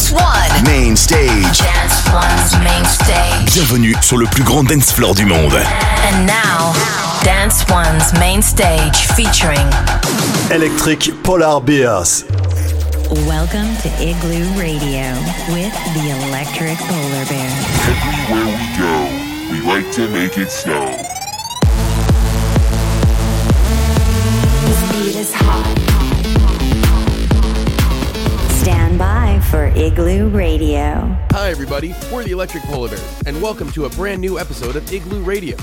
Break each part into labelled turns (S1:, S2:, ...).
S1: Dance
S2: Main stage.
S1: Dance One's main.
S2: Bienvenue sur le plus grand dance floor du monde.
S1: And now, Dance One's main stage featuring
S3: Electric Polar Bears.
S4: Welcome to Igloo Radio with the Electric Polar Bear.
S5: Everywhere we go, we like to make it snow.
S4: This beat is hot. for Igloo Radio.
S6: Hi, everybody. We're the Electric Polar Bears, and welcome to a brand new episode of Igloo Radio.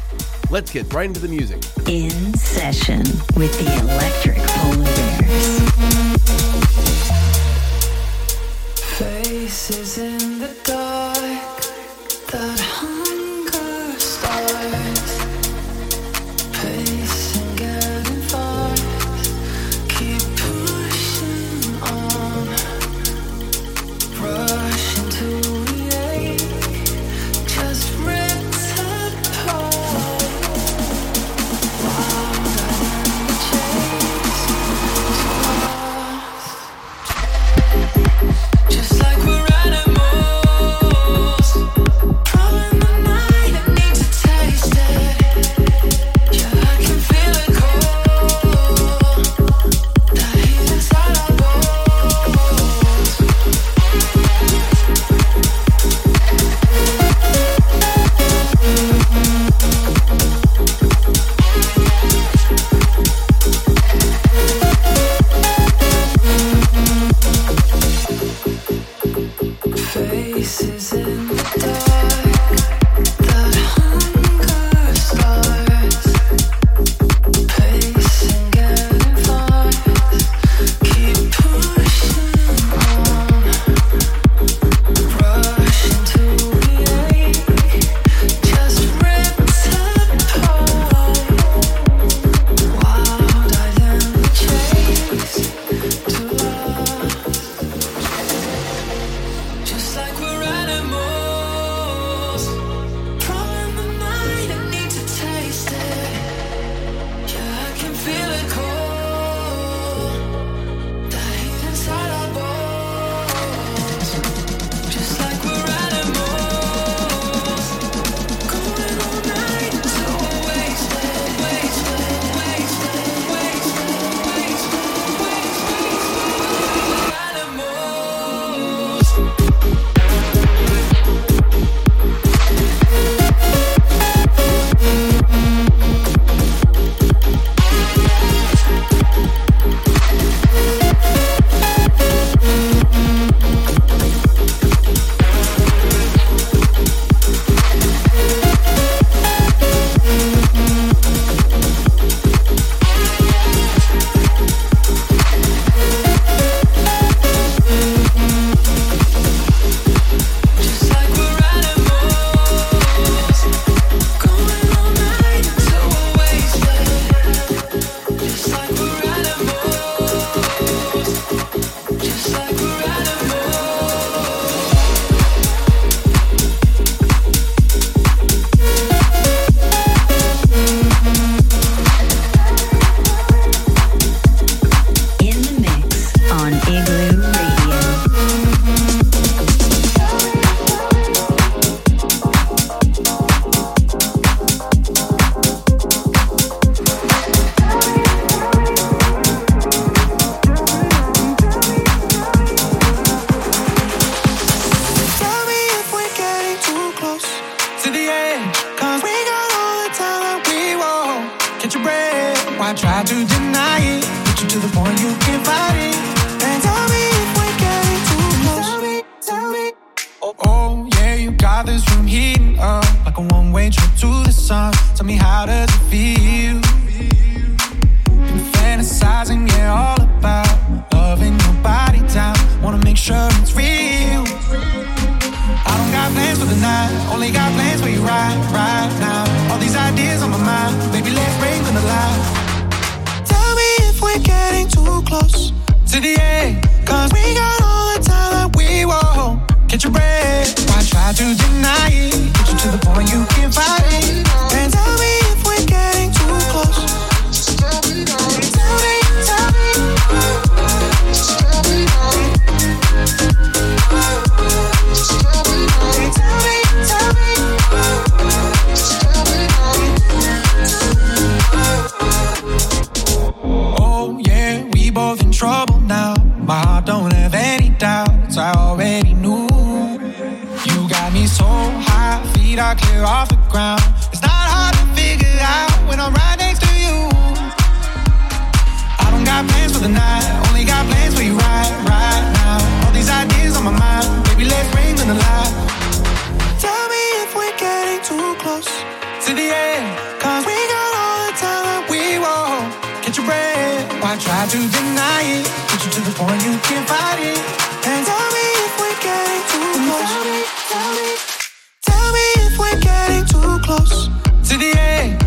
S6: Let's get right into the music.
S4: In session with the Electric Polar Bears.
S7: Faces in the dark. catch a breath. Why try to deny it?
S8: Get you to the point you can't fight it. And tell me if we're getting too close. Tell me, tell me, tell me if we're getting too close to the end.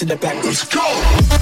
S9: You
S4: ready?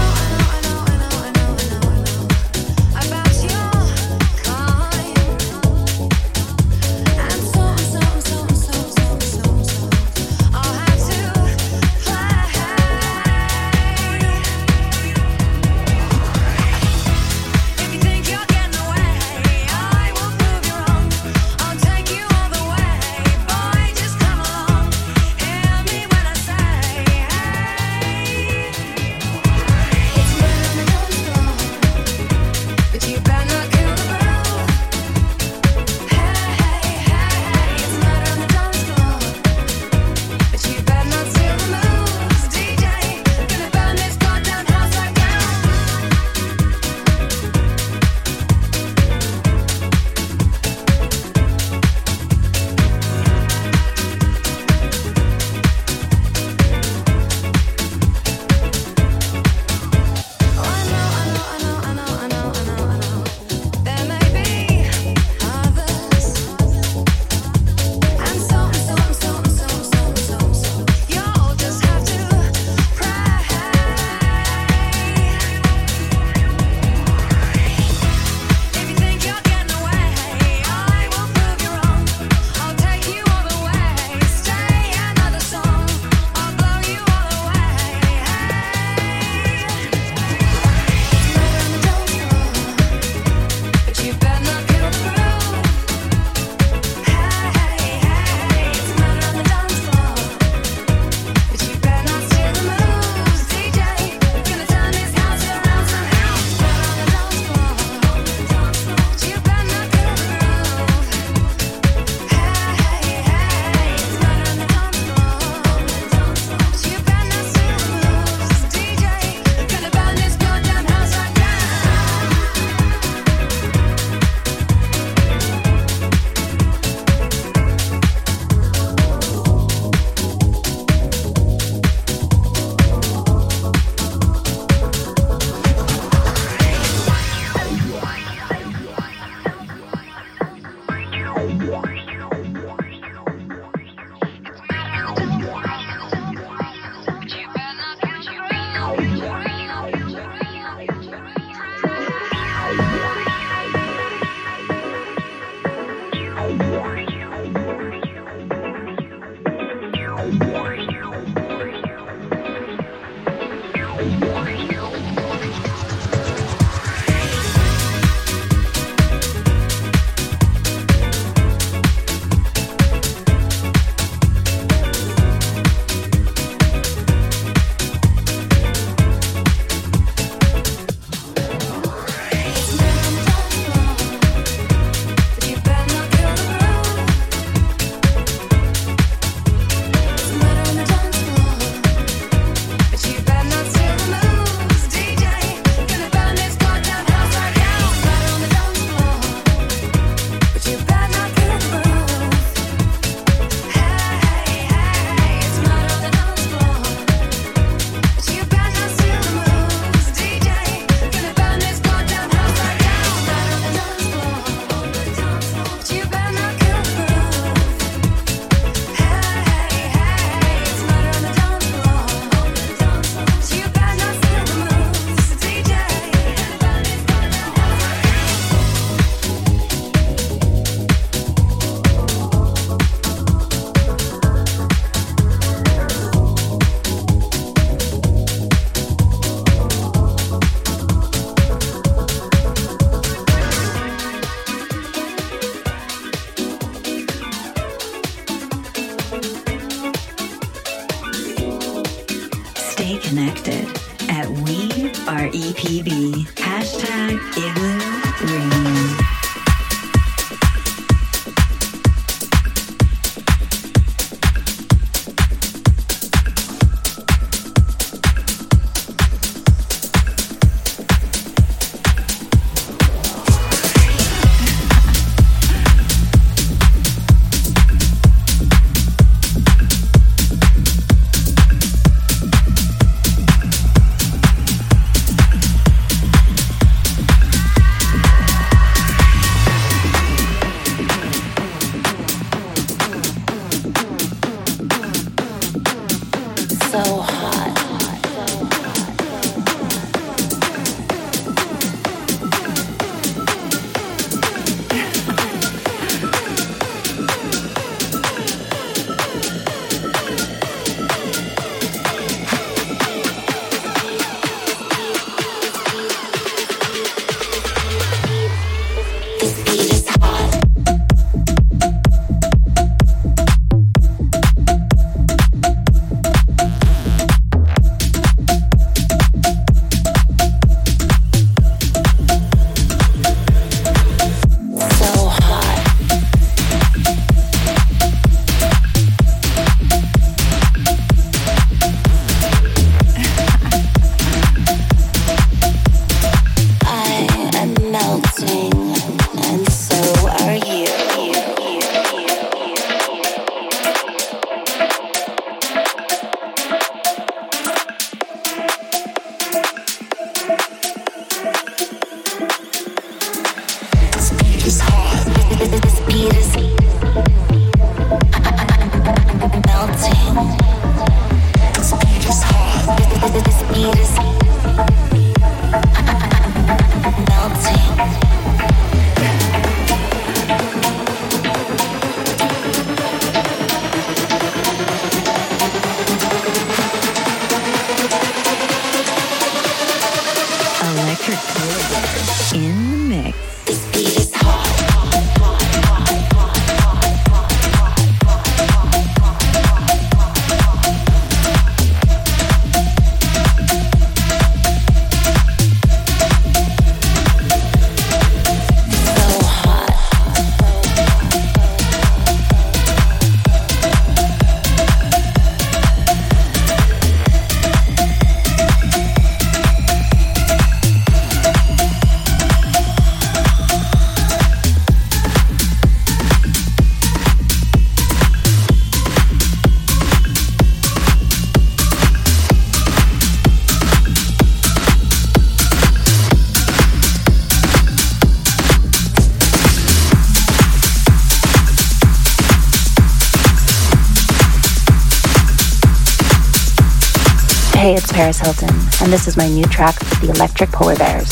S10: Hey, it's Paris Hilton, and this is my new track, The Electric Polar Bears.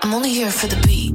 S7: I'm only here for the beat,